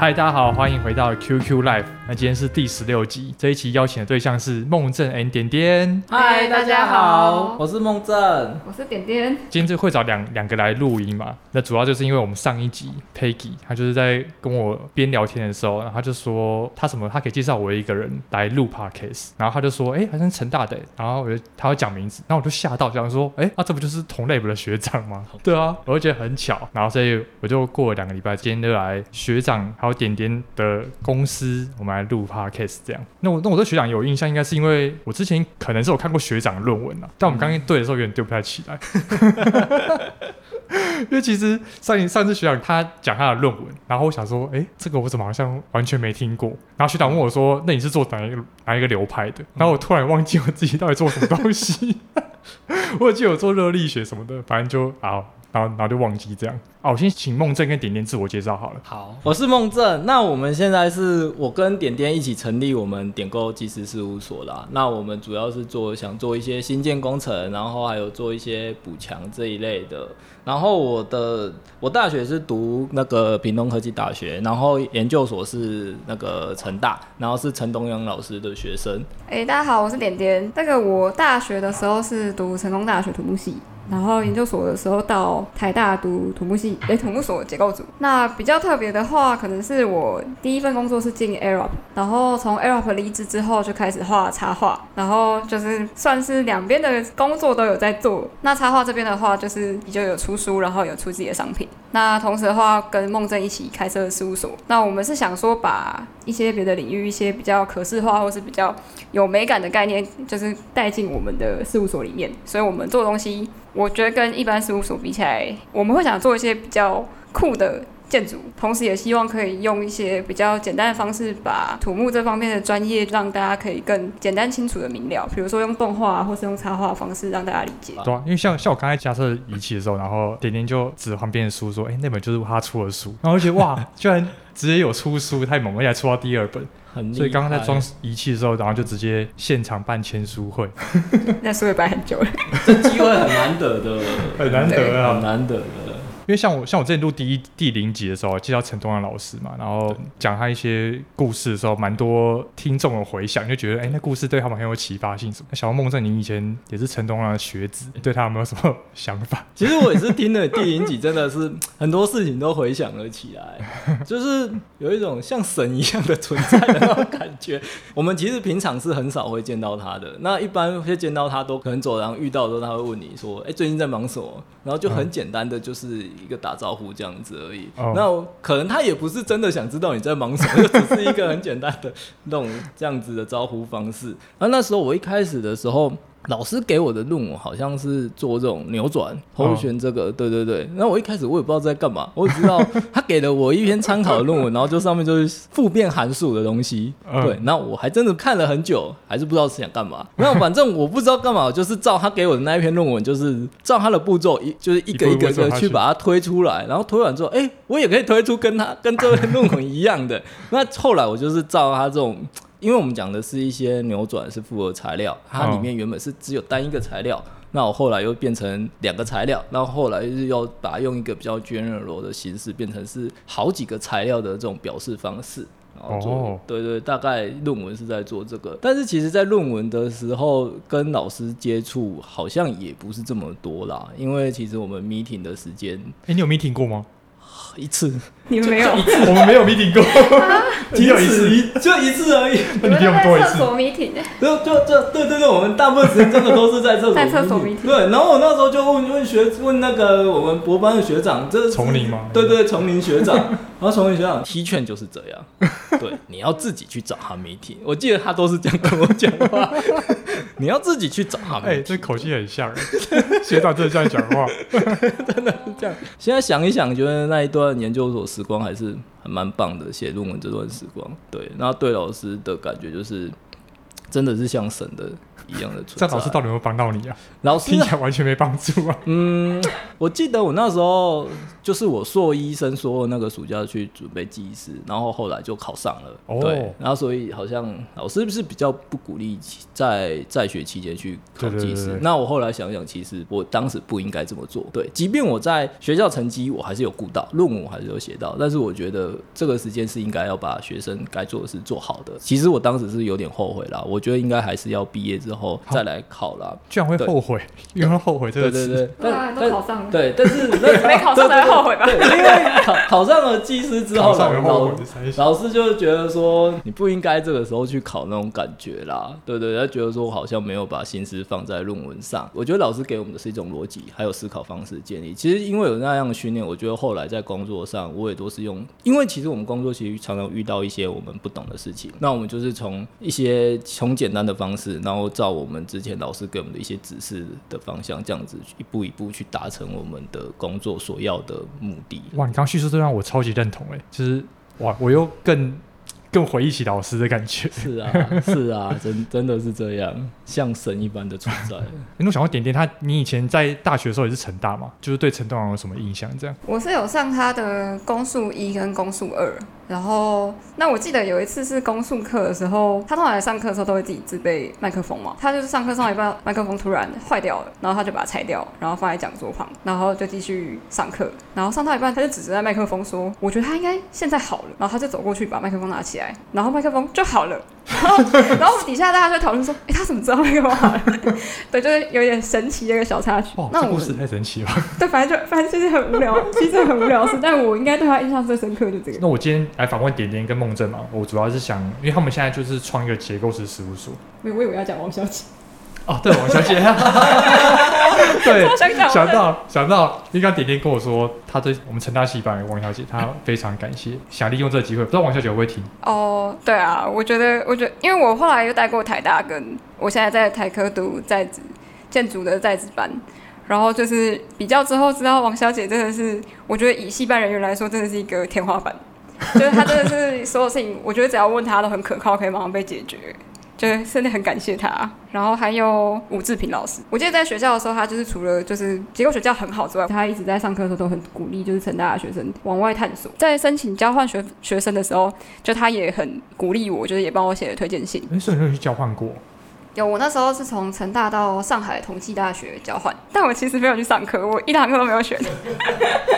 嗨，大家好，欢迎回到 QQ Life。那今天是第十六集，这一期邀请的对象是梦正 and 点点。嗨，大家好，我是梦正，我是点点。今天就会找两两个来录音嘛？那主要就是因为我们上一集 Peggy 他就是在跟我边聊天的时候，然后他就说他什么，他可以介绍我一个人来录 Podcast，然后他就说，哎、欸，好像陈大的，然后我就他会讲名字，然后我就吓到，想说，哎、欸，那、啊、这不就是同类部的学长吗？对啊，我就觉得很巧，然后所以我就过了两个礼拜，今天就来学长还有点点的公司，我们来录 podcast 这样。那我那我对学长有印象，应该是因为我之前可能是有看过学长的论文啊，但我们刚刚对的时候有点对不太起来。因为其实上一上次学长他讲他的论文，然后我想说，哎，这个我怎么好像完全没听过？然后学长问我说，那你是做哪一个哪一个流派的？然后我突然忘记我自己到底做什么东西。我记得我做热力学什么的，反正就啊。然后，然后就忘记这样。哦，我先请梦正跟点点自我介绍好了。好，我是梦正。那我们现在是我跟点点一起成立我们点购技师事务所啦。那我们主要是做想做一些新建工程，然后还有做一些补强这一类的。然后我的我大学是读那个屏东科技大学，然后研究所是那个成大，然后是陈东阳老师的学生。哎，大家好，我是点点。那个我大学的时候是读成功大学土木系。然后研究所的时候到台大读土木系，哎，土木所结构组。那比较特别的话，可能是我第一份工作是进 Arup，然后从 Arup 离职之后就开始画插画，然后就是算是两边的工作都有在做。那插画这边的话，就是就有出书，然后有出自己的商品。那同时的话，跟梦正一起开设事务所。那我们是想说，把一些别的领域，一些比较可视化或是比较有美感的概念，就是带进我们的事务所里面。所以我们做东西。我觉得跟一般事务所比起来，我们会想做一些比较酷的建筑，同时也希望可以用一些比较简单的方式，把土木这方面的专业让大家可以更简单清楚的明了。比如说用动画或是用插画方式让大家理解。对啊，因为像像我刚才加设仪器的时候，然后点点就指旁边的书说：“哎、那本就是他出的书。”然后我觉得哇，居然直接有出书，太猛了，而且还出到第二本。所以刚刚在装仪器的时候，然后就直接现场办签书会。那是会办很久了，这机会很难得的，很难得啊，很难得的。因为像我像我之前录第一第零集的时候，介绍陈东阳老师嘛，然后讲他一些故事的时候，蛮多听众的回响，就觉得哎、欸，那故事对他们很有启发性什么。小梦正，你以前也是陈东阳的学子，对他有没有什么想法？其实我也是听了第零集，真的是很多事情都回想了起来，就是有一种像神一样的存在的那种感觉。我们其实平常是很少会见到他的，那一般会见到他都可能走廊遇到的时候，他会问你说，哎、欸，最近在忙什么？然后就很简单的就是。一个打招呼这样子而已，oh. 那可能他也不是真的想知道你在忙什么，就只是一个很简单的那种这样子的招呼方式。而那时候我一开始的时候。老师给我的论文好像是做这种扭转、回旋这个，哦、对对对。那我一开始我也不知道在干嘛，我只知道他给了我一篇参考的论文，然后就上面就是复变函数的东西。嗯、对，那我还真的看了很久，还是不知道是想干嘛。那反正我不知道干嘛，就是照他给我的那一篇论文，就是照他的步骤一就是一个一个一个去把它推出来，然后推完之后，哎、欸，我也可以推出跟他跟这篇论文一样的。那后来我就是照他这种。因为我们讲的是一些扭转是复合材料，它里面原本是只有单一个材料，那我后来又变成两个材料，然后后来是要把它用一个比较 general 的形式变成是好几个材料的这种表示方式，然后做对对，大概论文是在做这个，但是其实在论文的时候跟老师接触好像也不是这么多啦，因为其实我们 meeting 的时间，哎，你有 meeting 过吗？一次，你们没有？我们没有 meeting 过，仅有一次就一次而已。你们在厕所 meeting？就就就对对对，我们大部分时间真的都是在厕所。在厕所 meeting。对，然后我那时候就问问学问那个我们博班的学长，这是丛林吗？对对，丛林学长。然后丛林学长踢劝就是这样，对，你要自己去找他 meeting。我记得他都是这样跟我讲话，你要自己去找他们。哎，这口气很像，学长真的这样讲话，真的是这样。现在想一想，觉得那一段。研究所时光还是很蛮棒的，写论文这段时光，对，那对老师的感觉就是真的是像神的一样的存在。这样老师到底有没有帮到你啊？老师听起来完全没帮助啊。嗯，我记得我那时候就是我硕一升硕二那个暑假去准备技师，然后后来就考上了。哦、对，然后所以好像老师是不是比较不鼓励在在学期间去考技师？那我后来想想，其实我当时不应该这么做。对，即便我在学校成绩我还是有顾到，论文我还是有写到，但是我觉得这个时间是应该要把学生该做的事做好的。其实我当时是有点后悔啦，我觉得应该还是要毕业之后再来考啦。居然会后悔，因为后悔这个词。对对对，但都考上了。对，但是 没考上才后悔吧？对，因为考考上了技师之后，老老师就觉得说你不应该这个时候去考那种感觉啦。对对，他觉得说我好像没有把心思放在论文上。我觉得老师给我们的是一种逻辑，还有思考方式建立。其实因为有那样的训练，我觉得后来在工作上我也都是用，因为其实我们工作其实常常遇到一些我们不懂的事情，那我们就是从一些从简单的方式，然后照我们之前老师给我们的一些指示的方向，这样子一步一步去达成我们的工作所要的目的。哇，你刚叙述这让我超级认同哎，就是哇，我又更。更回忆起老师的感觉，是啊，是啊，真真的是这样，像神一般的存在。你有想过点点他？你以前在大学的时候也是成大嘛？就是对陈栋阳有什么印象？这样，我是有上他的公数一跟公数二。然后，那我记得有一次是公数课的时候，他通常来上课的时候都会自己自备麦克风嘛。他就是上课上一半，麦克风突然坏掉了，然后他就把它拆掉，然后放在讲桌旁，然后就继续上课。然后上到一半，他就指着那麦克风说：“我觉得他应该现在好了。”然后他就走过去把麦克风拿起来，然后麦克风就好了。然后，然后底下大家就讨论说：“哎，他怎么知道麦克风好了？” 对，就是有点神奇的一个小插曲。哦，那这故事太神奇了。对，反正就反正就是很无聊，其实很无聊的事。但我应该对他印象最深刻就这个。那我今天。来访问点点跟梦正嘛，我主要是想，因为他们现在就是创一个结构式事务所。我以为要讲王小姐。哦，对，王小姐。对，想到想到，因为刚点点跟我说，他对我们成大戏班王小姐，他非常感谢，想利用这个机会，不知道王小姐会不会听？哦，对啊，我觉得，我觉得，因为我后来又带过台大，跟我现在在台科读在职建筑的在职班。然后就是比较之后，知道王小姐真的是，我觉得以戏班人员来说，真的是一个天花板。就是她真的是所有事情，我觉得只要问她都很可靠，可以马上被解决。就是真的很感谢他。然后还有吴志平老师，我记得在学校的时候，他就是除了就是结构学校很好之外，他一直在上课的时候都很鼓励，就是成大的学生往外探索。在申请交换学学生的时候，就他也很鼓励我，就是也帮我写了推荐信。哎，所以你去交换过？有，我那时候是从成大到上海同济大学交换，但我其实没有去上课，我一堂课都没有选。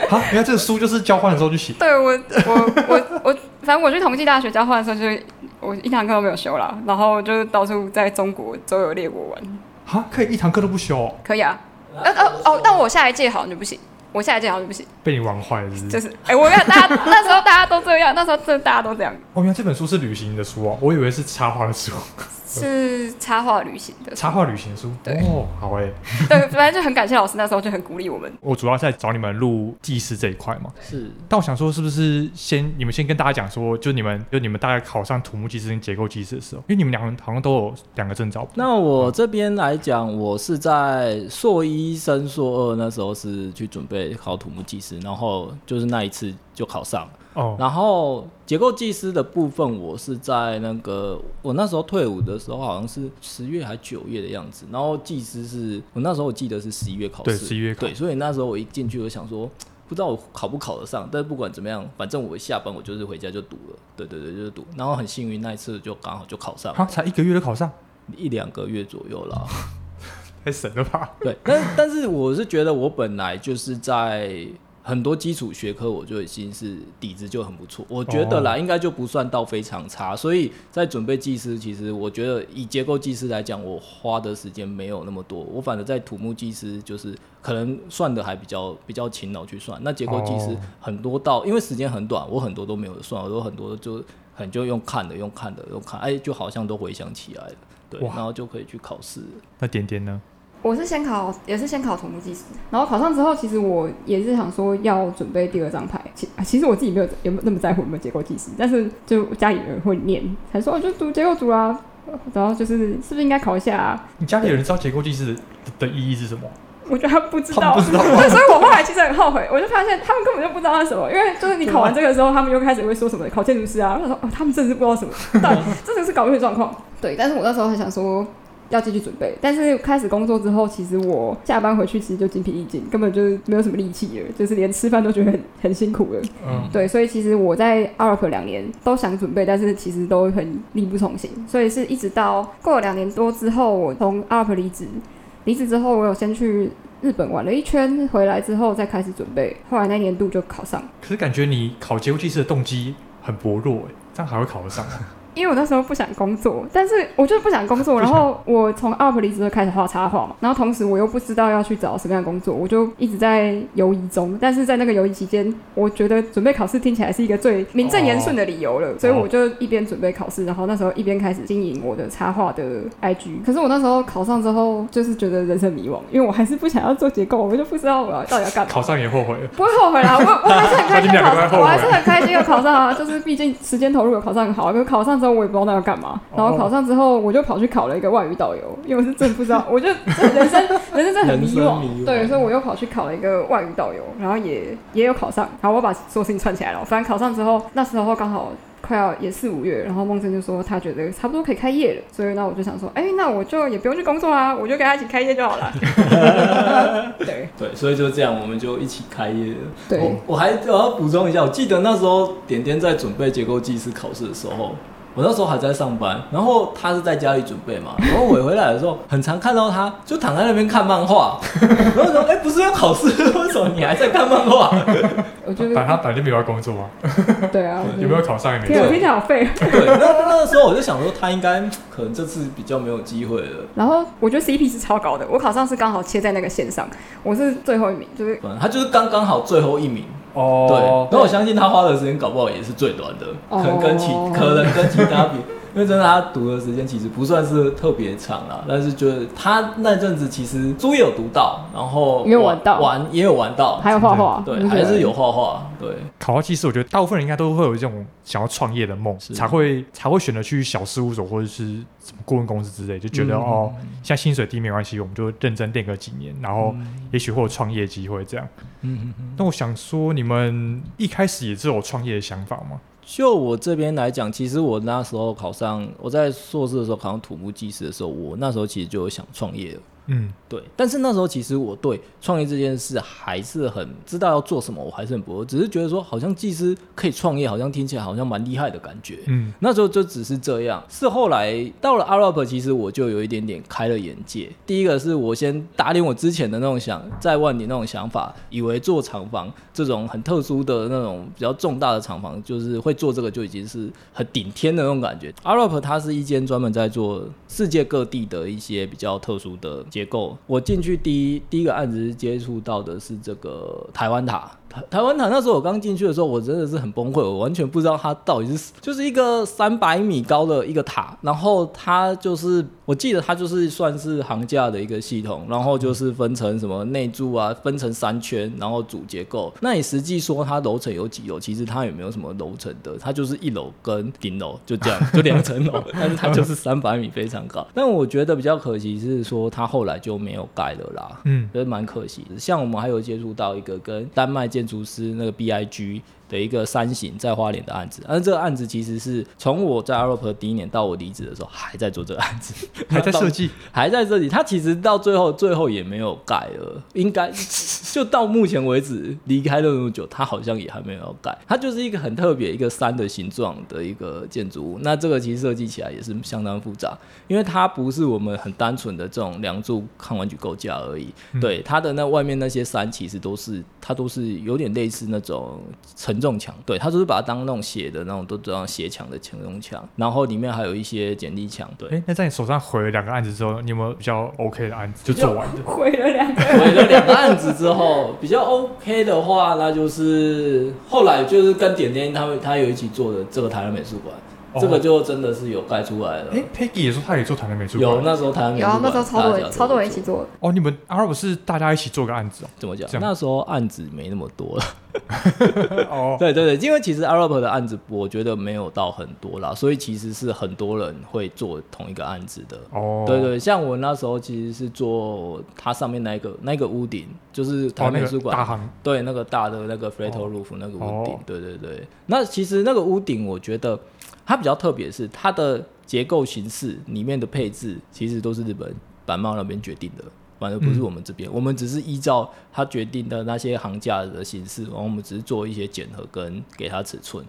好，原来这个书就是交换的时候去写。对，我，我，我，我，反正我去同济大学交换的时候，就是我一堂课都没有修啦，然后就到处在中国周游列国玩。哈，可以一堂课都不修哦？可以啊。呃呃哦，但我下一届好像就不行，我下一届好像就不行。被你玩坏了是不是？就是，哎、欸，我看大家那时候大家都这样，那时候真的大家都这样。哦，原来这本书是旅行的书哦，我以为是插画的书。是插画旅行的插画旅行书，对哦，好哎，对，反正就很感谢老师，那时候就很鼓励我们。我主要在找你们录技师这一块嘛，是。但我想说，是不是先你们先跟大家讲说，就你们就你们大概考上土木技师跟结构技师的时候，因为你们两个人好像都有两个证照。那我这边来讲，我是在硕一升硕二那时候是去准备考土木技师，然后就是那一次就考上了。哦，然后结构技师的部分，我是在那个我那时候退伍的时候，好像是十月还九月的样子。然后技师是我那时候我记得是十一月考试，对，十一月考。对，所以那时候我一进去，我想说，不知道我考不考得上，但是不管怎么样，反正我下班我就是回家就读了。对对对，就是读。然后很幸运那一次就刚好就考上，啊，才一个月就考上，一两个月左右了，太神了吧？对，但但是我是觉得我本来就是在。很多基础学科我就已经是底子就很不错，我觉得啦，应该就不算到非常差。所以在准备技师，其实我觉得以结构技师来讲，我花的时间没有那么多。我反正在土木技师就是可能算的还比较比较勤劳去算。那结构技师很多到，因为时间很短，我很多都没有算，我都很多就很就用看的，用看的，用看，哎，就好像都回想起来了，对，然后就可以去考试。那点点呢？我是先考，也是先考土木技师，然后考上之后，其实我也是想说要准备第二张牌。其其实我自己没有有没有那么在乎有没有结构技师，但是就家里人会念，才说我就读结构组啊。然后就是是不是应该考一下啊？你家里人知道结构技师的，的意义是什么？我觉得他不知道，不知道。对，所以我后来其实很后悔，我就发现他们根本就不知道那是什么，因为就是你考完这个时候，他们又开始会说什么考建筑师啊。他说哦，他们真的是不知道什么，但真的是搞不清状况。对，但是我那时候还想说。要继续准备。但是开始工作之后，其实我下班回去其实就精疲力尽，根本就没有什么力气了，就是连吃饭都觉得很很辛苦了。嗯，对，所以其实我在 Arup 两年都想准备，但是其实都很力不从心。所以是一直到过了两年多之后，我从 Arup 离职。离职之后，我有先去日本玩了一圈，回来之后再开始准备。后来那年度就考上。可是感觉你考结构技师的动机很薄弱哎，这样还会考得上吗？因为我那时候不想工作，但是我就是不想工作。然后我从 Arup 离职就开始画插画嘛，然后同时我又不知道要去找什么样的工作，我就一直在犹疑中。但是在那个犹疑期间，我觉得准备考试听起来是一个最名正言顺的理由了，哦、所以我就一边准备考试，然后那时候一边开始经营我的插画的 IG。可是我那时候考上之后，就是觉得人生迷惘，因为我还是不想要做结构，我就不知道我要到底要干嘛。考上也后悔了？不会后悔啦，我我还是很开心考上，我还是很开心的考上啊，就是毕竟时间投入有考上很好，可是考上之后我也不知道那要干嘛。然后考上之后，我就跑去考了一个外语导游，因为我是真不知道，我就人生人生真的很迷惘，迷惘对，所以我又跑去考了一个外语导游，然后也也有考上，然后我把所有事情串起来了。反正考上之后，那时候刚好快要也四五月，然后梦真就说他觉得差不多可以开业了，所以那我就想说，哎，那我就也不用去工作啊，我就跟他一起开业就好了。对对，所以就这样，我们就一起开业了。对，我我还我要补充一下，我记得那时候点点在准备结构技师考试的时候。我那时候还在上班，然后他是在家里准备嘛，然后我回来的时候，很常看到他就躺在那边看漫画，然后说：“哎、欸，不是要考试，为什么你还在看漫画？” 我觉得，反正他本来就没有要工作啊。对啊，有没有考上也没天。听听起来好废。对，那那个时候我就想说，他应该可能这次比较没有机会了。然后我觉得 CP 是超高的，我考上是刚好切在那个线上，我是最后一名，就是他就是刚刚好最后一名。哦，对，那我相信他花的时间搞不好也是最短的，可能跟其可能跟其他比。因为真的，他读的时间其实不算是特别长啊，但是就是他那阵子其实书也有读到，然后也有玩到，玩也有玩到，还有画画，对，还是有画画。对，考到技师，我觉得大部分人应该都会有这种想要创业的梦，才会才会选择去小事务所或者是什么顾问公司之类，就觉得、嗯、哦，像薪水低没关系，我们就认真练个几年，然后也许会有创业机会这样。嗯嗯嗯。那我想说，你们一开始也是有创业的想法吗？就我这边来讲，其实我那时候考上，我在硕士的时候考上土木技师的时候，我那时候其实就有想创业了。嗯，对，但是那时候其实我对创业这件事还是很知道要做什么，我还是很不，只是觉得说好像技师可以创业，好像听起来好像蛮厉害的感觉。嗯，那时候就只是这样。是后来到了 Arup，其实我就有一点点开了眼界。第一个是我先打脸我之前的那种想在万里那种想法，以为做厂房这种很特殊的那种比较重大的厂房，就是会做这个就已经是很顶天的那种感觉。Arup 它是一间专门在做世界各地的一些比较特殊的结构，我进去第一第一个案子接触到的是这个台湾塔。台台湾塔那时候我刚进去的时候，我真的是很崩溃，我完全不知道它到底是就是一个三百米高的一个塔，然后它就是我记得它就是算是行架的一个系统，然后就是分成什么内柱啊，分成三圈，然后主结构。那你实际说它楼层有几楼？其实它也没有什么楼层的，它就是一楼跟顶楼就这样，就两层楼，但是它就是三百米非常高。但我觉得比较可惜是说它后来就没有盖了啦，嗯，觉得蛮可惜的。像我们还有接触到一个跟丹麦建建筑师那个 BIG 的一个三型在花莲的案子，而这个案子其实是从我在 Arup 第一年到我离职的时候还在做这个案子，还在设计，还在设计。他其实到最后最后也没有盖了，应该就到目前为止离开了那么久，他好像也还没有盖。它就是一个很特别一个山的形状的一个建筑物。那这个其实设计起来也是相当复杂，因为它不是我们很单纯的这种梁柱抗弯曲构架而已。嗯、对，它的那外面那些山其实都是它都是有点类似那种成。重墙，对，他就是把它当那种斜的那种，都这样斜墙的承重墙，然后里面还有一些剪力墙。对，哎，那在你手上毁了两个案子之后，你有没有比较 OK 的案子就做完的？毁了两个，毁了两个案子之后，比较 OK 的话，那就是后来就是跟点点他们他有一起做的这个台湾美术馆。这个就真的是有盖出来了。哎，Peggy 也说他也做台南美术馆。有那时候台南美术馆，有那时候超多人超多人一起做。哦，你们 Arup 是大家一起做个案子哦？怎么讲？那时候案子没那么多了。哦，对对对，因为其实 Arup 的案子我觉得没有到很多啦，所以其实是很多人会做同一个案子的。哦，对对，像我那时候其实是做它上面那个那个屋顶，就是台湾美术馆大行，对，那个大的那个 flat roof 那个屋顶。对对对，那其实那个屋顶我觉得。它比较特别是它的结构形式里面的配置，其实都是日本板贸那边决定的，反而不是我们这边。嗯、我们只是依照它决定的那些行价的形式，然后我们只是做一些检核跟给它尺寸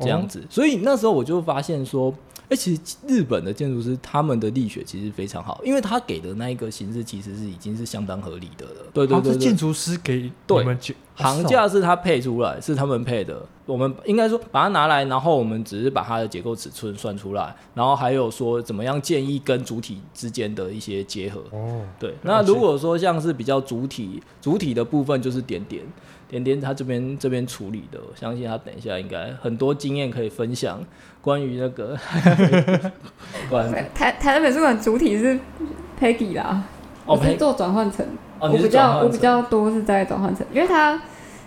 这样子。哦、所以那时候我就发现说。哎、欸，其实日本的建筑师他们的力学其实非常好，因为他给的那一个形式其实是已经是相当合理的了。对对对，对，是建筑师给我们对行架是他配出来，是他们配的。我们应该说把它拿来，然后我们只是把它的结构尺寸算出来，然后还有说怎么样建议跟主体之间的一些结合。哦，对。那如果说像是比较主体主体的部分，就是点点。点点他这边这边处理的，我相信他等一下应该很多经验可以分享。关于那个，关台台南美术馆主体是 Peggy 啦，我是做转换层，我比较我比较多是在转换层，因为他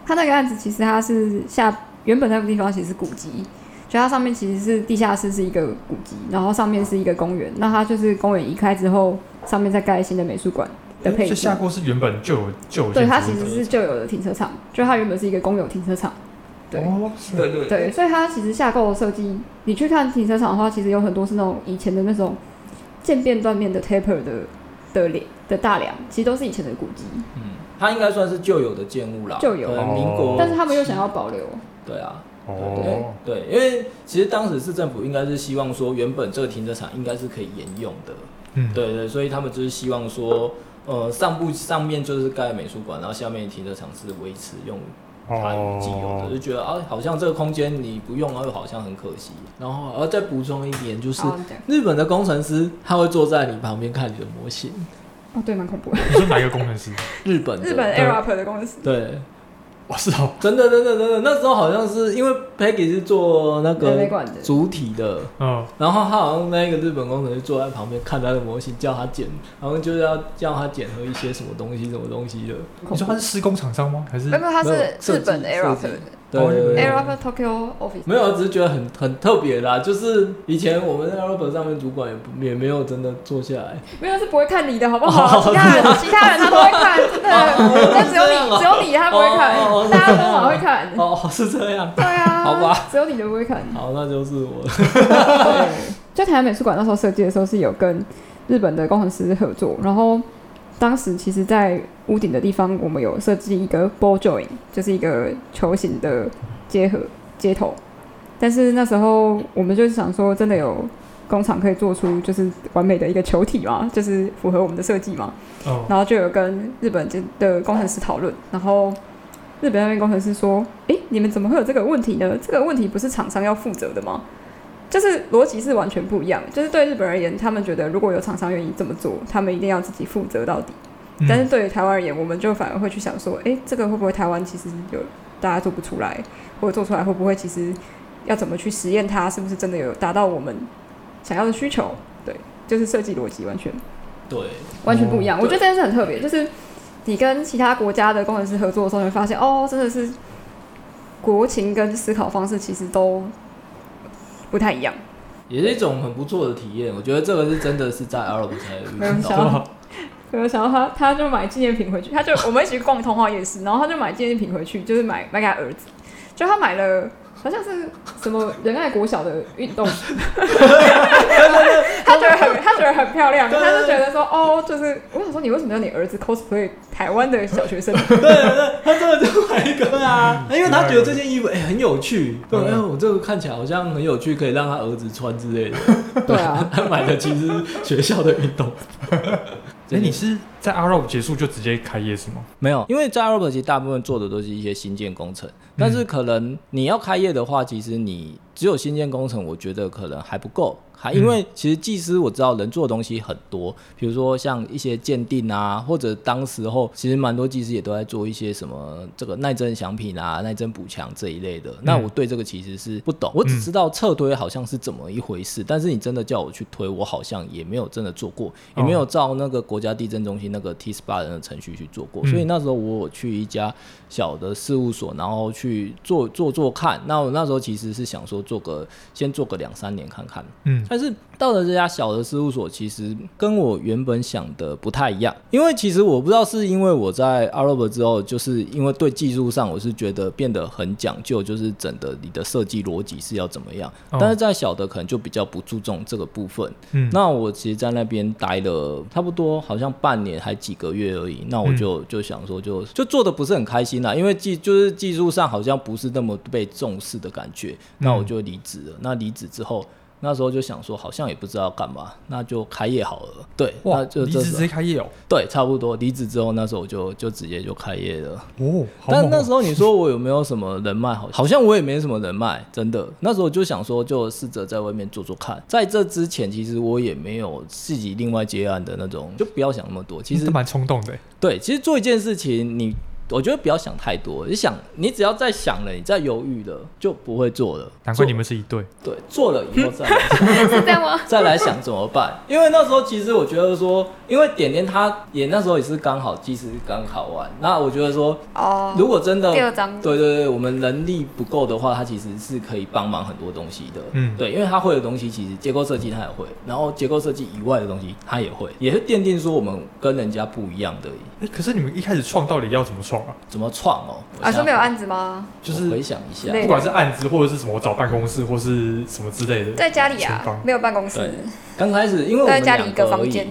他那个案子其实他是下原本那个地方其实是古迹，就它上面其实是地下室是一个古迹，然后上面是一个公园，那它就是公园移开之后，上面再盖新的美术馆。的配置，下过是原本就有就有，对，它其实是旧有的停车场，就它原本是一个公有停车场，对，哦、对对对，所以它其实下构的设计，你去看停车场的话，其实有很多是那种以前的那种渐变断面的 taper 的的脸的大梁，其实都是以前的古迹，嗯，它应该算是旧有的建物啦，旧有，民国，但是他们又想要保留，对啊，哦，对，因为其实当时市政府应该是希望说，原本这个停车场应该是可以沿用的，嗯，对对，所以他们就是希望说。呃，上部上面就是盖美术馆，然后下面停车场是维持用它既有的，oh. 就觉得啊，好像这个空间你不用，又好像很可惜。然后，然后再补充一点，就是日本的工程师他会坐在你旁边看你的模型。哦，对，蛮恐怖的。你说哪一个工程师？日本日本 Arup 的工程师。对。我是哦，真的，真的，真的，那时候好像是因为 Peggy 是做那个主体的，嗯，然后他好像那个日本工程师坐在旁边看他的模型，叫他检，然后就是要叫他检核一些什么东西，什么东西的。你说他是施工厂商吗？还是？没有，他是日本的 Arup。对，Arup Tokyo Office 没有，只是觉得很很特别啦。就是以前我们在 Arup 上面主管也不也没有真的坐下来，没有是不会看你的好不好？其他人其他人他都会看，真的，但只有你只有你他不会看，大家都好会看。哦，是这样。对啊，好吧，只有你都不会看。好，那就是我。对，就台湾美术馆那时候设计的时候是有跟日本的工程师合作，然后。当时其实，在屋顶的地方，我们有设计一个 ball joint，就是一个球形的接合接头。但是那时候我们就是想说，真的有工厂可以做出就是完美的一个球体嘛，就是符合我们的设计嘛。Oh. 然后就有跟日本的工程师讨论，然后日本那边工程师说：“诶，你们怎么会有这个问题呢？这个问题不是厂商要负责的吗？”就是逻辑是完全不一样，就是对日本而言，他们觉得如果有厂商愿意这么做，他们一定要自己负责到底。嗯、但是对于台湾而言，我们就反而会去想说，诶、欸，这个会不会台湾其实有大家做不出来，或者做出来会不会其实要怎么去实验它，是不是真的有达到我们想要的需求？对，就是设计逻辑完全对，完全不一样。哦、我觉得这件事很特别，就是你跟其他国家的工程师合作的时候，你会发现哦，真的是国情跟思考方式其实都。不太一样，也是一种很不错的体验。我觉得这个是真的是在 Arup 才遇到。没有想到，没有想到他他就买纪念品回去，他就我们一起去逛通化夜市，然后他就买纪念品回去，就是买买给他儿子，就他买了。好像是什么仁爱国小的运动服，他觉得很 他觉得很漂亮，他就觉得说哦，就是我想说你为什么要你儿子 cosplay 台湾的小学生？对对对，他真的就买一个啊，因为他觉得这件衣服哎很有趣，对，哎我这个看起来好像很有趣，可以让他儿子穿之类的。对啊，他买的其实学校的运动服。哎，你是在 Arup 结束就直接开业是吗？没有，因为在 Arup 其实大部分做的都是一些新建工程，但是可能你要开业的话，其实你只有新建工程，我觉得可能还不够。还因为其实技师我知道能做的东西很多，比如说像一些鉴定啊，或者当时候其实蛮多技师也都在做一些什么这个耐震响品啊、耐震补强这一类的。那我对这个其实是不懂，我只知道侧推好像是怎么一回事，但是你真的叫我去推，我好像也没有真的做过，也没有照那个国家地震中心那个 T SPA 的程序去做过，嗯、所以那时候我有去一家小的事务所，然后去做做做看。那我那时候其实是想说做个先做个两三年看看，嗯，但是到了这家小的事务所，其实跟我原本想的不太一样，因为其实我不知道是因为我在 Adobe 之后，就是因为对技术上我是觉得变得很讲究，就是整的你的设计逻辑是要怎么样，哦、但是在小的可能就比较不注重这个部分。嗯，那我其实，在那边待了差不多好像半年还几个月而已，那我就、嗯、就想说就，就就做的不是很开心啦，因为技就是技术上好像不是那么被重视的感觉，那我就离职了。嗯、那离职之后。那时候就想说，好像也不知道干嘛，那就开业好了。对，哇，那就离职直接开业哦。对，差不多离职之后，那时候我就就直接就开业了。哦，但那时候你说我有没有什么人脉？好，好像我也没什么人脉，真的。那时候就想说，就试着在外面做做看。在这之前，其实我也没有自己另外接案的那种，就不要想那么多。其实蛮冲动的。对，其实做一件事情，你。我觉得不要想太多，你想，你只要在想了，你在犹豫了，就不会做了。难怪你们是一对。对，做了以后再来想？再来想怎么办？因为那时候其实我觉得说，因为点点他也那时候也是刚好技师刚考完，那我觉得说，哦，如果真的第二章，对对对，我们能力不够的话，他其实是可以帮忙很多东西的。嗯，对，因为他会的东西其实结构设计他也会，然后结构设计以外的东西他也会，也是奠定说我们跟人家不一样的。哎，可是你们一开始创到底要怎么创啊？怎么创？哦，啊，说没有案子吗？就是回想一下，不管是案子或者是什么，我找办公室或是什么之类的，在家里啊，没有办公室。刚开始因为我们在家里一个房间。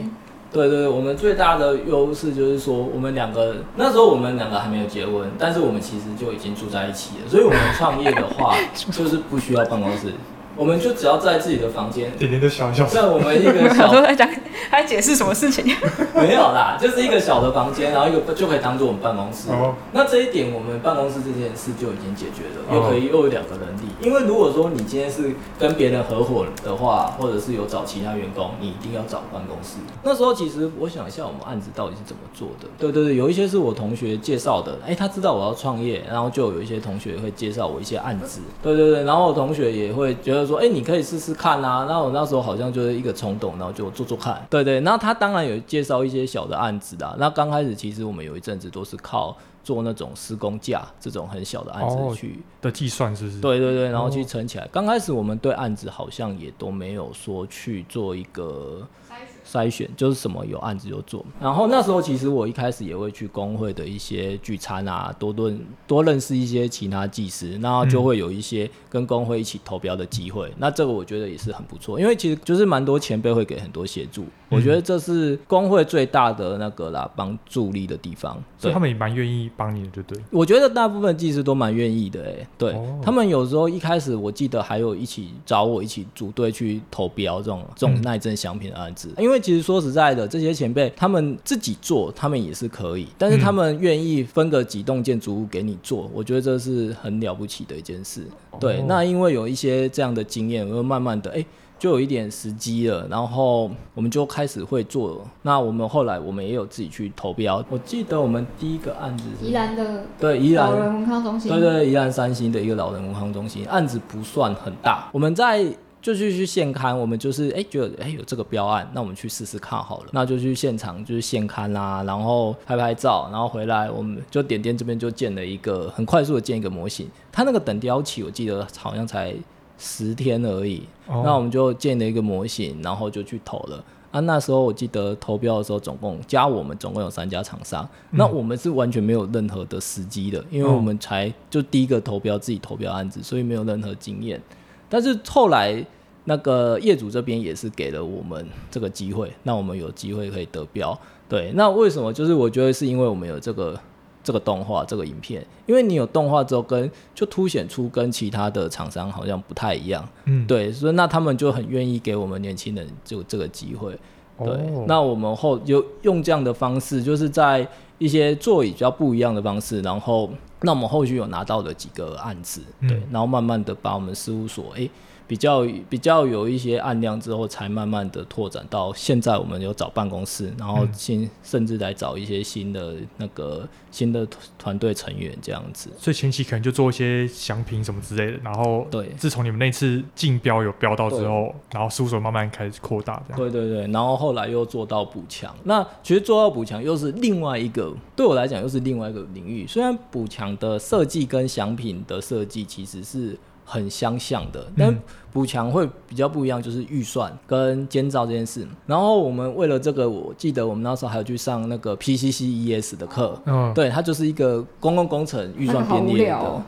对对对，我们最大的优势就是说，我们两个那时候我们两个还没有结婚，但是我们其实就已经住在一起了，所以我们创业的话 就是不需要办公室。我们就只要在自己的房间，点点都笑笑。在我们一个小，都在讲，还解释什么事情？没有啦，就是一个小的房间，然后一个就可以当做我们办公室。哦。那这一点，我们办公室这件事就已经解决了，又可以又有两个人力。因为如果说你今天是跟别人合伙的话，或者是有找其他员工，你一定要找办公室。那时候其实我想一下，我们案子到底是怎么做的？对对对，有一些是我同学介绍的，哎，他知道我要创业，然后就有一些同学会介绍我一些案子。对对对，然后我同学也会觉得说，哎，你可以试试。看啊，那我那时候好像就是一个冲动，然后就做做看。对对，那他当然有介绍一些小的案子啦。那刚开始其实我们有一阵子都是靠做那种施工价这种很小的案子去、哦、的计算，是不是？对对对，然后去撑起来。刚、哦、开始我们对案子好像也都没有说去做一个。筛选就是什么有案子就做，然后那时候其实我一开始也会去工会的一些聚餐啊，多认多认识一些其他技师，那就会有一些跟工会一起投标的机会。嗯、那这个我觉得也是很不错，因为其实就是蛮多前辈会给很多协助，嗯、我觉得这是工会最大的那个啦帮助力的地方，所以他们也蛮愿意帮你的，对不对。我觉得大部分技师都蛮愿意的、欸，哎，对、哦、他们有时候一开始我记得还有一起找我一起组队去投标这种这种耐震响品的案子，嗯、因为其实说实在的。这些前辈他们自己做，他们也是可以，但是他们愿意分个几栋建筑物给你做，我觉得这是很了不起的一件事。对，那因为有一些这样的经验，我就慢慢的，哎，就有一点时机了，然后我们就开始会做。那我们后来我们也有自己去投标。我记得我们第一个案子是宜兰的，对，宜兰老人文康中心，对对，宜兰三星的一个老人文康中心，案子不算很大，我们在。就去去现刊，我们就是哎、欸、觉得哎、欸、有这个标案，那我们去试试看好了。那就去现场就是现刊啦，然后拍拍照，然后回来我们就点点这边就建了一个很快速的建一个模型。它那个等雕期我记得好像才十天而已，哦、那我们就建了一个模型，然后就去投了。啊，那时候我记得投标的时候，总共加我们总共有三家厂商，嗯、那我们是完全没有任何的时机的，因为我们才就第一个投标自己投标案子，所以没有任何经验。但是后来那个业主这边也是给了我们这个机会，那我们有机会可以得标。对，那为什么？就是我觉得是因为我们有这个这个动画这个影片，因为你有动画之后跟，跟就凸显出跟其他的厂商好像不太一样。嗯，对，所以那他们就很愿意给我们年轻人就这个机会。对，哦、那我们后就用这样的方式，就是在一些座椅比较不一样的方式，然后那我们后续有拿到的几个案子，对，嗯、然后慢慢的把我们事务所诶。欸比较比较有一些案量之后，才慢慢的拓展到现在，我们有找办公室，然后新甚至来找一些新的那个新的团队成员这样子。所以前期可能就做一些奖品什么之类的，然后对，自从你们那次竞标有标到之后，然后事务所慢慢开始扩大这样。对对对，然后后来又做到补强，那其实做到补强又是另外一个，对我来讲又是另外一个领域。虽然补强的设计跟奖品的设计其实是。很相像的，但补强会比较不一样，就是预算跟监造这件事。然后我们为了这个，我记得我们那时候还有去上那个 PCCES 的课，嗯，对，它就是一个公共工程预算编列的。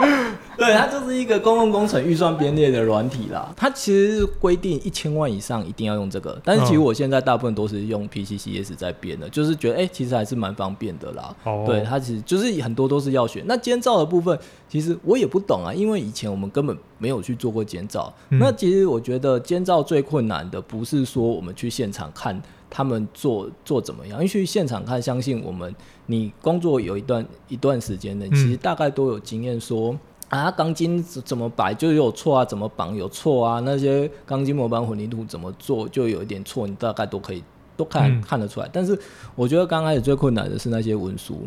对，它就是一个公共工程预算编列的软体啦。它其实规定一千万以上一定要用这个，但是其实我现在大部分都是用 PCCS 在编的，就是觉得哎、欸，其实还是蛮方便的啦。哦，对，它其实就是很多都是要学。那监造的部分，其实我也不懂啊，因为以前我们根本没有去做过监造。嗯、那其实我觉得监造最困难的不是说我们去现场看他们做做怎么样，因为去现场看，相信我们你工作有一段一段时间的，其实大概都有经验说。啊，钢筋怎么摆就有错啊，怎么绑有错啊，那些钢筋模板混凝土怎么做就有一点错，你大概都可以都看、嗯、看得出来。但是我觉得刚开始最困难的是那些文书，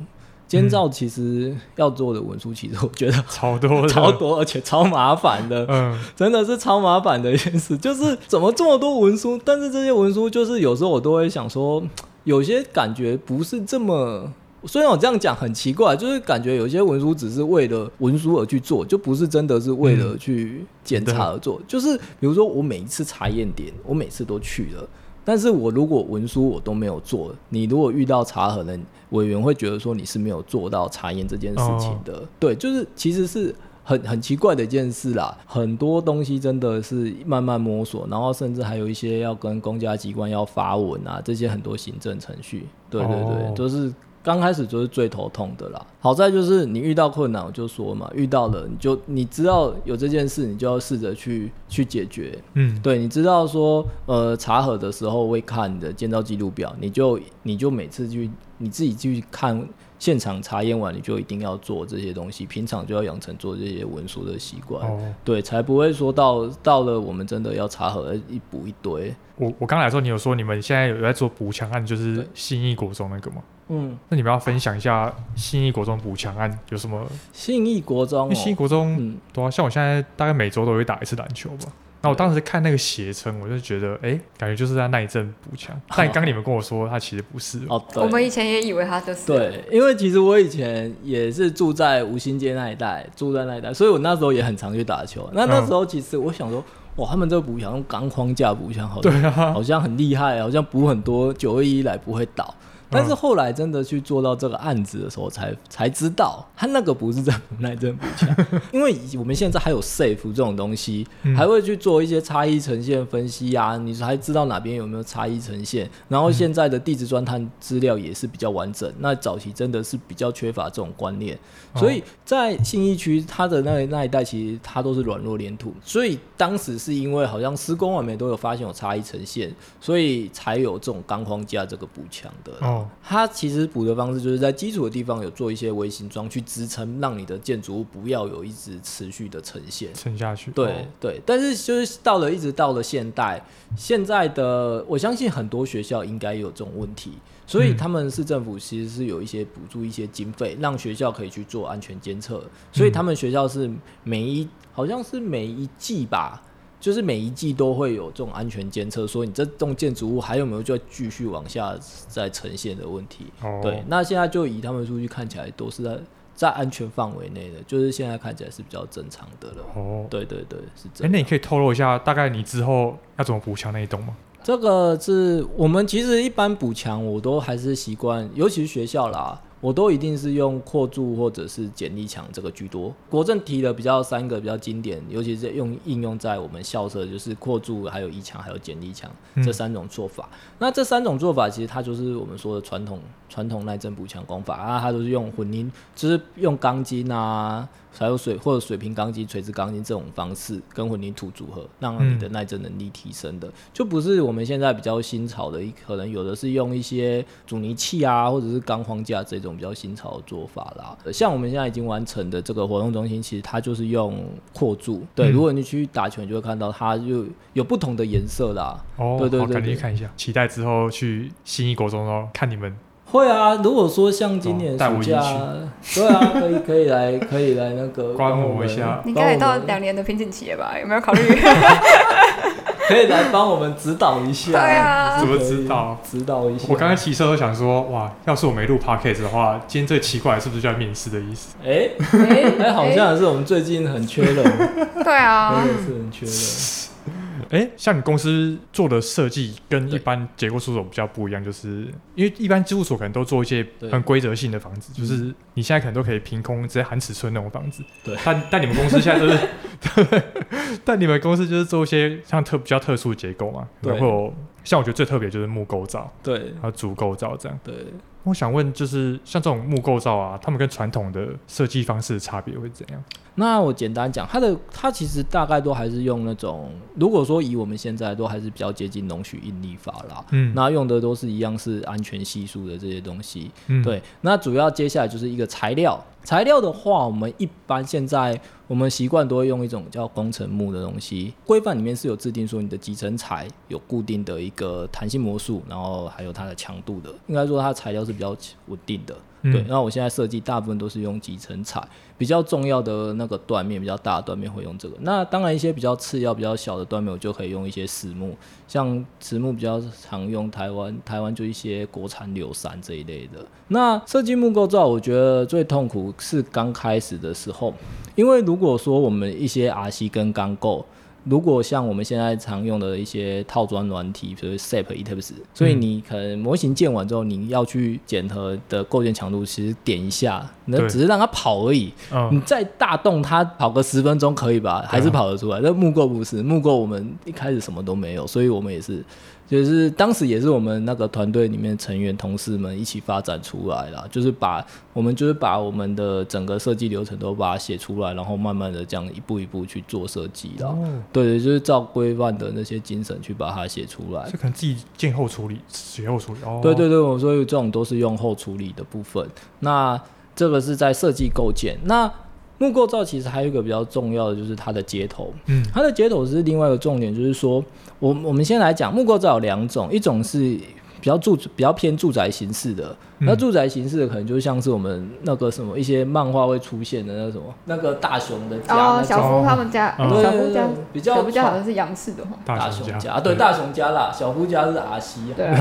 监造其实要做的文书，其实我觉得 超多 超多，而且超麻烦的，嗯，真的是超麻烦的一件事，就是怎么这么多文书，但是这些文书就是有时候我都会想说，有些感觉不是这么。虽然我这样讲很奇怪，就是感觉有些文书只是为了文书而去做，就不是真的是为了去检查而做。嗯、就是比如说，我每一次查验点，我每次都去了，但是我如果文书我都没有做，你如果遇到查核的委员会觉得说你是没有做到查验这件事情的。哦、对，就是其实是很很奇怪的一件事啦。很多东西真的是慢慢摸索，然后甚至还有一些要跟公家机关要发文啊，这些很多行政程序。对对对，哦、就是。刚开始就是最头痛的啦。好在就是你遇到困难，我就说嘛，遇到了你就你知道有这件事，你就要试着去去解决。嗯，对，你知道说呃查核的时候会看你的建造记录表，你就你就每次去你自己去看现场查验完，你就一定要做这些东西，平常就要养成做这些文书的习惯。哦，对，才不会说到到了我们真的要查核一补一堆。我我刚来的时候，你有说你们现在有在做补强案，就是信义国中那个吗？嗯，那你们要分享一下信义国中补强案有什么？信义国中、哦，信义国中，嗯，对啊，像我现在大概每周都会打一次篮球吧。那我当时看那个鞋撑，我就觉得，哎、欸，感觉就是在耐震补强。但刚你们跟我说，他其实不是哦。我们以前也以为他就是。对，因为其实我以前也是住在吴兴街那一带，住在那一带，所以我那时候也很常去打球。那那时候其实我想说，哇，他们这个补强用钢框架补强，好像、啊、好像很厉害，好像补很多九二一来不会倒。但是后来真的去做到这个案子的时候才，才才知道他那个不是在补耐震补强，因为我们现在还有 SAFE 这种东西，还会去做一些差异呈现分析啊，你才知道哪边有没有差异呈现，然后现在的地质钻探资料也是比较完整，那早期真的是比较缺乏这种观念，所以在信义区它的那那一带其实它都是软弱连土，所以当时是因为好像施工外面都有发现有差异呈现，所以才有这种钢框架这个补强的。它其实补的方式就是在基础的地方有做一些微型桩去支撑，让你的建筑物不要有一直持续的呈现沉下去。对、哦、对，但是就是到了一直到了现代，现在的我相信很多学校应该有这种问题，所以他们市政府其实是有一些补助一些经费，让学校可以去做安全监测，所以他们学校是每一好像是每一季吧。就是每一季都会有这种安全监测，说你这栋建筑物还有没有就要继续往下再呈现的问题。哦、对，那现在就以他们数据看起来都是在在安全范围内的，就是现在看起来是比较正常的了。哦，对对对，是这样。哎、欸，那你可以透露一下，大概你之后要怎么补强那一栋吗？这个是我们其实一般补强，我都还是习惯，尤其是学校啦。我都一定是用扩注或者是剪力墙这个居多。国政提的比较三个比较经典，尤其是用应用在我们校舍，就是扩注、还有一墙、还有剪力墙这三种做法。嗯、那这三种做法其实它就是我们说的传统传统耐震补强工法啊，它都是用混凝，就是用钢筋啊。还有水或者水平钢筋、垂直钢筋这种方式跟混凝土组合，让你的耐震能力提升的，嗯、就不是我们现在比较新潮的，可能有的是用一些阻尼器啊，或者是钢框架这种种比较新潮的做法啦。像我们现在已经完成的这个活动中心，其实它就是用扩柱。对，嗯、如果你去打球，你就会看到它就有不同的颜色啦。哦，对对对，赶紧去看一下，期待之后去新一国中哦，看你们。会啊，如果说像今年暑假，哦、对啊，可以可以来可以来那个 观摩一下。你应该到两年的瓶颈期了吧？有没有考虑？可以来帮我们指导一下。对啊，怎么指导？指导一下。我刚刚骑车都想说，哇，要是我没录 podcast 的话，今天最奇怪是不是就要面试的意思？哎哎哎，好像是我们最近很缺人。对啊，真的是很缺人。哎、欸，像你公司做的设计跟一般结构事务所比较不一样，就是因为一般事务所可能都做一些很规则性的房子，就是你现在可能都可以凭空直接喊尺寸那种房子。对，但但你们公司现在都是，但你们公司就是做一些像特比较特殊的结构嘛，然后像我觉得最特别就是木构造，对，还有主构造这样。对，我想问就是像这种木构造啊，他们跟传统的设计方式的差别会怎样？那我简单讲，它的它其实大概都还是用那种，如果说以我们现在都还是比较接近容许应力法啦，嗯，那用的都是一样是安全系数的这些东西，嗯，对，那主要接下来就是一个材料。材料的话，我们一般现在我们习惯都会用一种叫工程木的东西，规范里面是有制定说你的集成材有固定的一个弹性模数，然后还有它的强度的，应该说它的材料是比较稳定的。对，那我现在设计大部分都是用集成材，比较重要的那个断面比较大的断面会用这个。那当然一些比较次要、比较小的断面，我就可以用一些实木，像实木比较常用台湾，台湾就一些国产柳杉这一类的。那设计木构造，我觉得最痛苦是刚开始的时候，因为如果说我们一些 RC 跟钢构。如果像我们现在常用的一些套装软体，比如 SAP、ETABS，所以你可能模型建完之后，你要去检核的构件强度，其实点一下，那只是让它跑而已。你再大动它跑个十分钟可以吧？还是跑得出来。那木构不是木构，我们一开始什么都没有，所以我们也是。就是当时也是我们那个团队里面成员同事们一起发展出来啦，就是把我们就是把我们的整个设计流程都把它写出来，然后慢慢的这样一步一步去做设计啦。对对，就是照规范的那些精神去把它写出来。这可能自己建后处理、写后处理。哦，对对对，我说这种都是用后处理的部分。那这个是在设计构建。那木构造其实还有一个比较重要的，就是它的接头。嗯，它的接头是另外一个重点，就是说，我我们先来讲木构造有两种，一种是比较住比较偏住宅形式的，嗯、那住宅形式的可能就像是我们那个什么一些漫画会出现的那种那个大雄的家哦，小夫他们家，哦、小夫家比较小夫家好像是洋式的大雄家，家对，大雄家啦，小夫家是阿西对对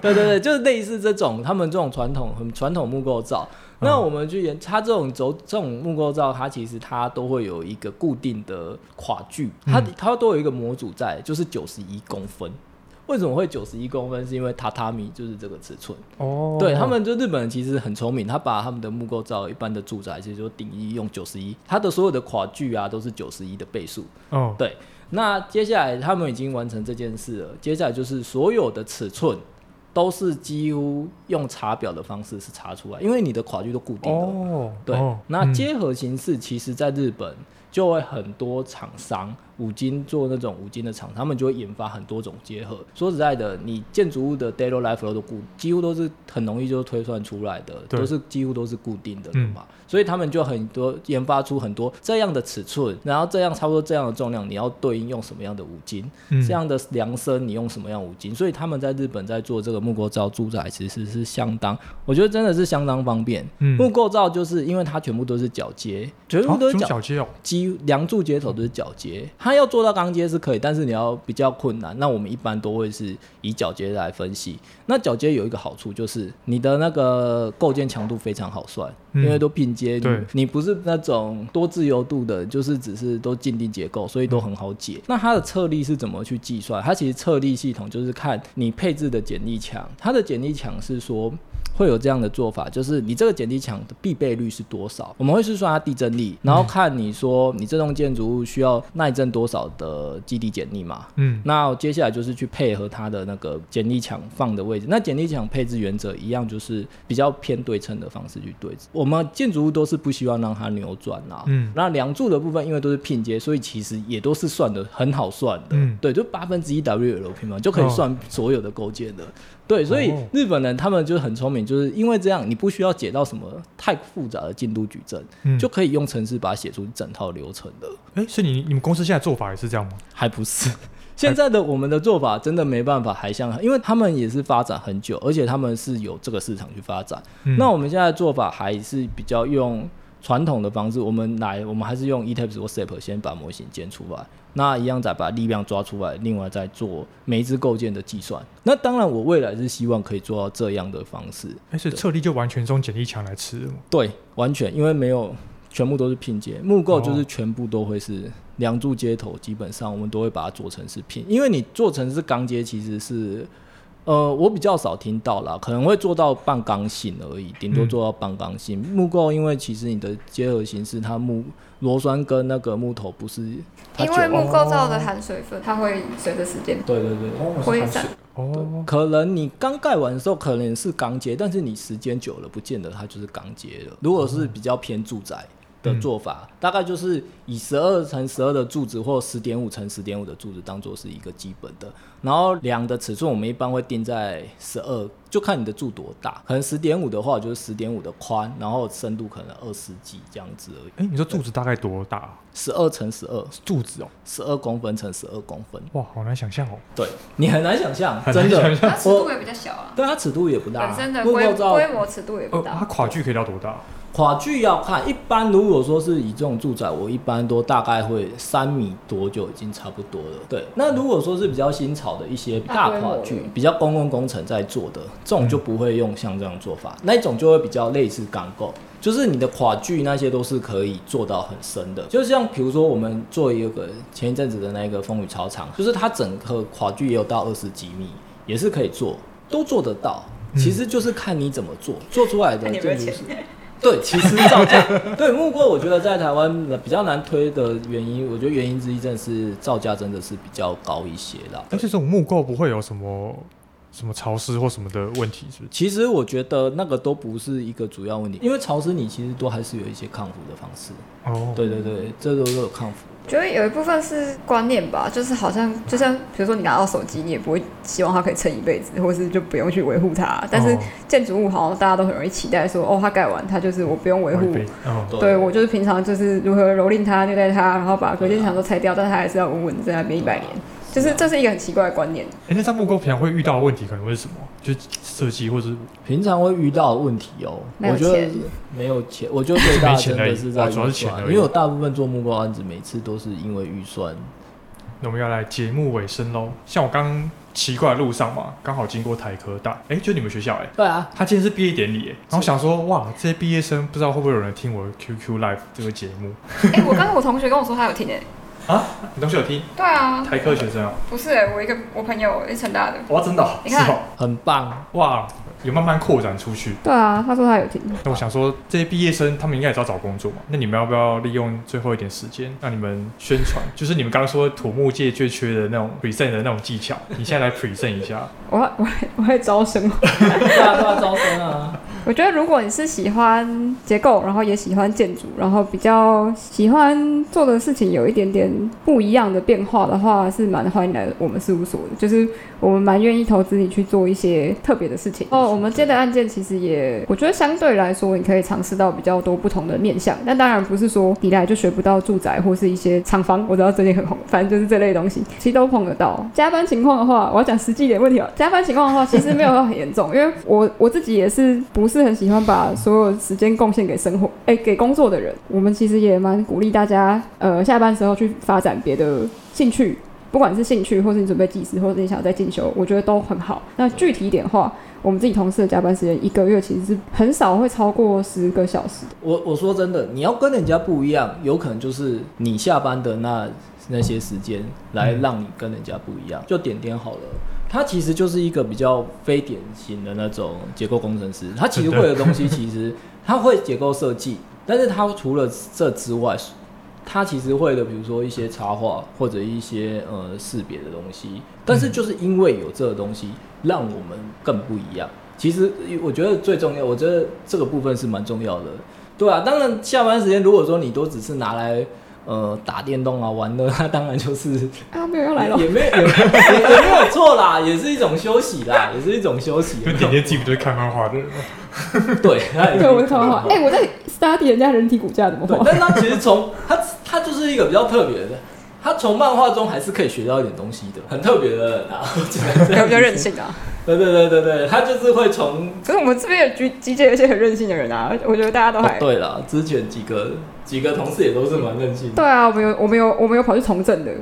对 对对，就是类似这种他们这种传统很传统木构造。那我们去研它这种轴这种木构造，它其实它都会有一个固定的跨距，它它都有一个模组在，就是九十一公分。为什么会九十一公分？是因为榻榻米就是这个尺寸。哦，对他们就日本人其实很聪明，他把他们的木构造一般的住宅其实就定义用九十一，它的所有的跨距啊都是九十一的倍数。哦，对。那接下来他们已经完成这件事了，接下来就是所有的尺寸。都是几乎用查表的方式是查出来，因为你的跨距都固定的。哦，对。哦、那结合形式，其实在日本就会很多厂商。五金做那种五金的厂，他们就会研发很多种结合。说实在的，你建筑物的 daily life load 都固，几乎都是很容易就推算出来的，都是几乎都是固定的嘛。嗯、所以他们就很多研发出很多这样的尺寸，然后这样差不多这样的重量，你要对应用什么样的五金？嗯、这样的量身你用什么样五金？所以他们在日本在做这个木构造住宅，其实是相当，我觉得真的是相当方便。嗯、木构造就是因为它全部都是鉸接，全部都是鉸接哦，基梁柱接头都是鉸接。它要做到钢接是可以，但是你要比较困难。那我们一般都会是以鉸接来分析。那鉸接有一个好处就是你的那个构件强度非常好算，嗯、因为都拼接，对你不是那种多自由度的，就是只是都静定结构，所以都很好解。嗯、那它的测力是怎么去计算？它其实测力系统就是看你配置的剪力墙，它的剪力墙是说。会有这样的做法，就是你这个剪力墙的必备率是多少？我们会是算它地震力，然后看你说你这栋建筑物需要耐震多少的基地剪力嘛。嗯，那接下来就是去配合它的那个剪力墙放的位置。那剪力墙配置原则一样，就是比较偏对称的方式去对置。我们建筑物都是不希望让它扭转啊。嗯，那梁柱的部分因为都是拼接，所以其实也都是算的很好算的。嗯，对，就八分之一 W L 平方就可以算所有的构件的。对，所以日本人他们就很聪明，就是因为这样，你不需要解到什么太复杂的进度矩阵，嗯、就可以用程式把它写出整套流程的。哎、欸，所以你你们公司现在做法也是这样吗？还不是，现在的我们的做法真的没办法，还像，因为他们也是发展很久，而且他们是有这个市场去发展。嗯、那我们现在的做法还是比较用。传统的方式，我们来，我们还是用 ETAPS 或 SAP 先把模型建出来，那一样再把力量抓出来，另外再做每一只构件的计算。那当然，我未来是希望可以做到这样的方式。但是测力就完全从剪力墙来吃？对，完全，因为没有全部都是拼接，木构就是全部都会是梁柱接头，基本上我们都会把它做成是拼，因为你做成是钢接，其实是。呃，我比较少听到啦，可能会做到半刚性而已，顶多做到半刚性。嗯、木构，因为其实你的结合形式，它木螺栓跟那个木头不是，因为木构造的含水分，它会随着时间对对对挥散。哦，可能你刚盖完的时候可能是钢结，但是你时间久了，不见得它就是钢结了。如果是比较偏住宅。的做法大概就是以十二乘十二的柱子或十点五乘十点五的柱子当做是一个基本的，然后梁的尺寸我们一般会定在十二，就看你的柱多大，可能十点五的话就是十点五的宽，然后深度可能二十几这样子而已。哎、欸，你说柱子大概多大？十二乘十二柱子哦，十二公分乘十二公分。哇，好难想象哦。对，你很难想象，真的。它尺度也比较小啊。对，它尺度也不大，本身的规规模尺度也不大。它跨距可以到多大？跨距要看，一般如果说是以这种住宅，我一般都大概会三米多就已经差不多了。对，那如果说是比较新潮的一些大跨距，比较公共工程在做的，这种就不会用像这样做法，那一种就会比较类似钢构，就是你的跨距那些都是可以做到很深的。就像比如说我们做一个前一阵子的那个风雨操场，就是它整个跨距也有到二十几米，也是可以做，都做得到。其实就是看你怎么做，做出来的建筑是。对，其实造价 对木构，我觉得在台湾比较难推的原因，我觉得原因之一真的是造价真的是比较高一些啦。而且这种木构不会有什么什么潮湿或什么的问题，是不是？其实我觉得那个都不是一个主要问题，因为潮湿你其实都还是有一些抗腐的方式。哦，对对对，这都是有抗腐。觉得有一部分是观念吧，就是好像就像比如说你拿到手机，你也不会希望它可以撑一辈子，或是就不用去维护它。但是建筑物好像大家都很容易期待说，哦，它盖完它就是我不用维护，哦、对，对我就是平常就是如何蹂躏它、虐待它，然后把隔间墙都拆掉，但它还是要稳稳在那边一百年。就是这是一个很奇怪的观念。哎、欸，那像木工平常会遇到的问题可能会是什么？就是设计或是平常会遇到的问题哦、喔。我觉得没有钱，我觉得最大真的是在预算，因为我大部分做木工案子，每次都是因为预算。那我们要来节目尾声喽。像我刚奇怪的路上嘛，刚好经过台科大，哎、欸，就你们学校哎、欸。对啊。他今天是毕业典礼，然后想说，哇，这些毕业生不知道会不会有人听我 QQ Live 这个节目？哎、欸，我刚刚我同学跟我说他有听哎、欸。啊，你同学有听？对啊，台科学生啊？不是、欸，我一个我朋友，一成大的。哇，真的、喔？你看，很棒哇，有慢慢扩展出去。对啊，他说他有听。那我想说，这些毕业生他们应该也知道找工作嘛？那你们要不要利用最后一点时间，让你们宣传？就是你们刚刚说土木界最缺的那种 present 的那种技巧，你现在来 present 一下。我我我会招生。对啊，都要招生啊。我觉得如果你是喜欢结构，然后也喜欢建筑，然后比较喜欢做的事情有一点点不一样的变化的话，是蛮欢迎来我们事务所的。就是我们蛮愿意投资你去做一些特别的事情。哦，我们接的案件其实也，我觉得相对来说，你可以尝试到比较多不同的面向。但当然不是说你来就学不到住宅或是一些厂房。我知道最近很红，反正就是这类东西，其实都碰得到。加班情况的话，我要讲实际一点问题哦。加班情况的话，其实没有很严重，因为我我自己也是不是。很喜欢把所有时间贡献给生活，哎、给工作的人。我们其实也蛮鼓励大家，呃，下班时候去发展别的兴趣，不管是兴趣，或是你准备技师，或者你想要再进修，我觉得都很好。那具体一点的话，我们自己同事的加班时间一个月其实是很少会超过十个小时。我我说真的，你要跟人家不一样，有可能就是你下班的那那些时间来让你跟人家不一样，就点点好了。他其实就是一个比较非典型的那种结构工程师，他其实会的东西其实他会结构设计，但是他除了这之外，他其实会的，比如说一些插画或者一些呃识别的东西，但是就是因为有这个东西，让我们更不一样。其实我觉得最重要，我觉得这个部分是蛮重要的，对啊。当然下班时间如果说你都只是拿来。呃打电动啊玩的，那 当然就是啊没有要来了，也没有也也也没有错啦，也是一种休息啦，也是一种休息。就点点自己不是看漫画的？对，对，我是看漫画。哎、欸，我在 study 人家人体骨架怎么画，但他其实从他他就是一个比较特别的。他从漫画中还是可以学到一点东西的，很特别的人啊，比较任性啊。对对对对对，他就是会从。可是我们这边有集集结一些很任性的人啊，我觉得大家都还。哦、对了，之前几个几个同事也都是蛮任性的。对啊，我们有我们有我们有跑去从政的。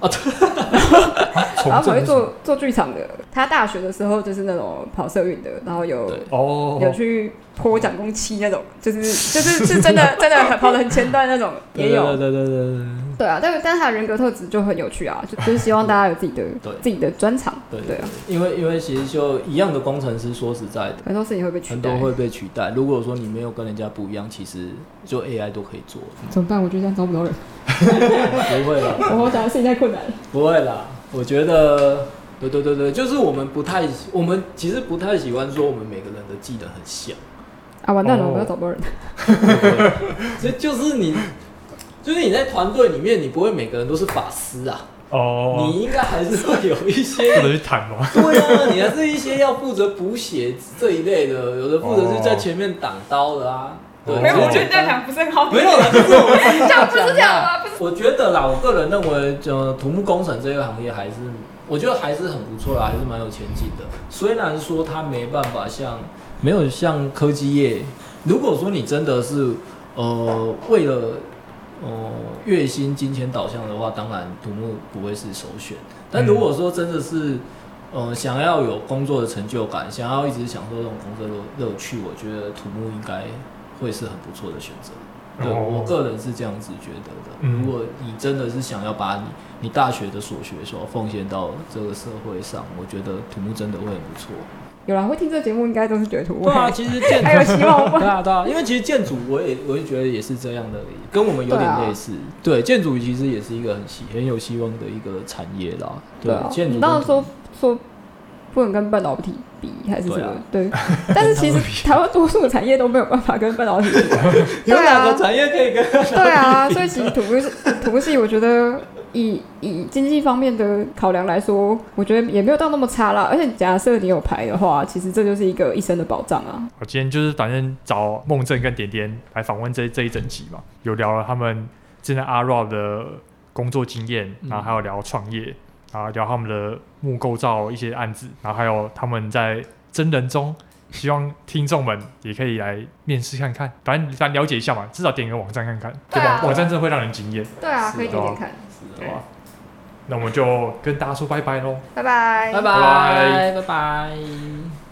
啊，对。然后跑去做做剧场的。他大学的时候就是那种跑社运的，然后有哦有去。泼蒋公漆那种，就是就是是真的真的很跑得很前端那种 也有，对对对对对，对啊，但是但是他的人格特质就很有趣啊，就就是希望大家有自己的对自己的专长，对对啊，因为因为其实就一样的工程师，说实在的，很多事情会被取代，很多会被取代。如果说你没有跟人家不一样，其实就 AI 都可以做。怎么办？我觉得这样招不到人。不会啦，我讲的事情太困难。不会啦，我觉得对对对对，就是我们不太，我们其实不太喜欢说我们每个人的记得很像。啊，完蛋了！我们要找不到人。这就是你，就是你在团队里面，你不会每个人都是法师啊。哦。你应该还是会有一些。负责去谈吗？对啊，你还是一些要负责补血这一类的，有的负责是在前面挡刀的啊。对。没有，我觉得这样讲不是很好。没有啦，就是我们自己这样讲。不是这样吗？我觉得啦，我个人认为，就土木工程这个行业还是，我觉得还是很不错的，还是蛮有前景的。虽然说它没办法像。没有像科技业，如果说你真的是呃为了呃月薪金钱导向的话，当然土木不会是首选。但如果说真的是呃想要有工作的成就感，想要一直享受这种工作的乐趣，我觉得土木应该会是很不错的选择。对，我个人是这样子觉得的。如果你真的是想要把你你大学的所学所奉献到这个社会上，我觉得土木真的会很不错。有人会听这个节目，应该都是觉得土木。对啊，其实建筑 还有希望。对啊，对啊，因为其实建筑，我也我也觉得也是这样的，跟我们有点类似。对，建筑其实也是一个很希很有希望的一个产业啦。对，建筑。当然说说不能跟半导体比，还是什么？对。但是其实台湾多数的产业都没有办法跟半导体比。有哪个产业可以跟？对啊，所以其实土木土木系，我觉得。以以经济方面的考量来说，我觉得也没有到那么差啦。而且假设你有牌的话，其实这就是一个一生的保障啊。我今天就是反正找梦正跟点点来访问这这一整集嘛，有聊了他们现在阿 Rock 的工作经验，然后还有聊创业，然后聊他们的木构造一些案子，然后还有他们在真人中，希望听众们也可以来面试看看，反正反正了解一下嘛，至少点个网站看看，对吧？网站真的会让人惊艳。对啊，可以点点看。对吧？那我们就跟大家说拜拜喽！拜拜，拜拜，拜拜。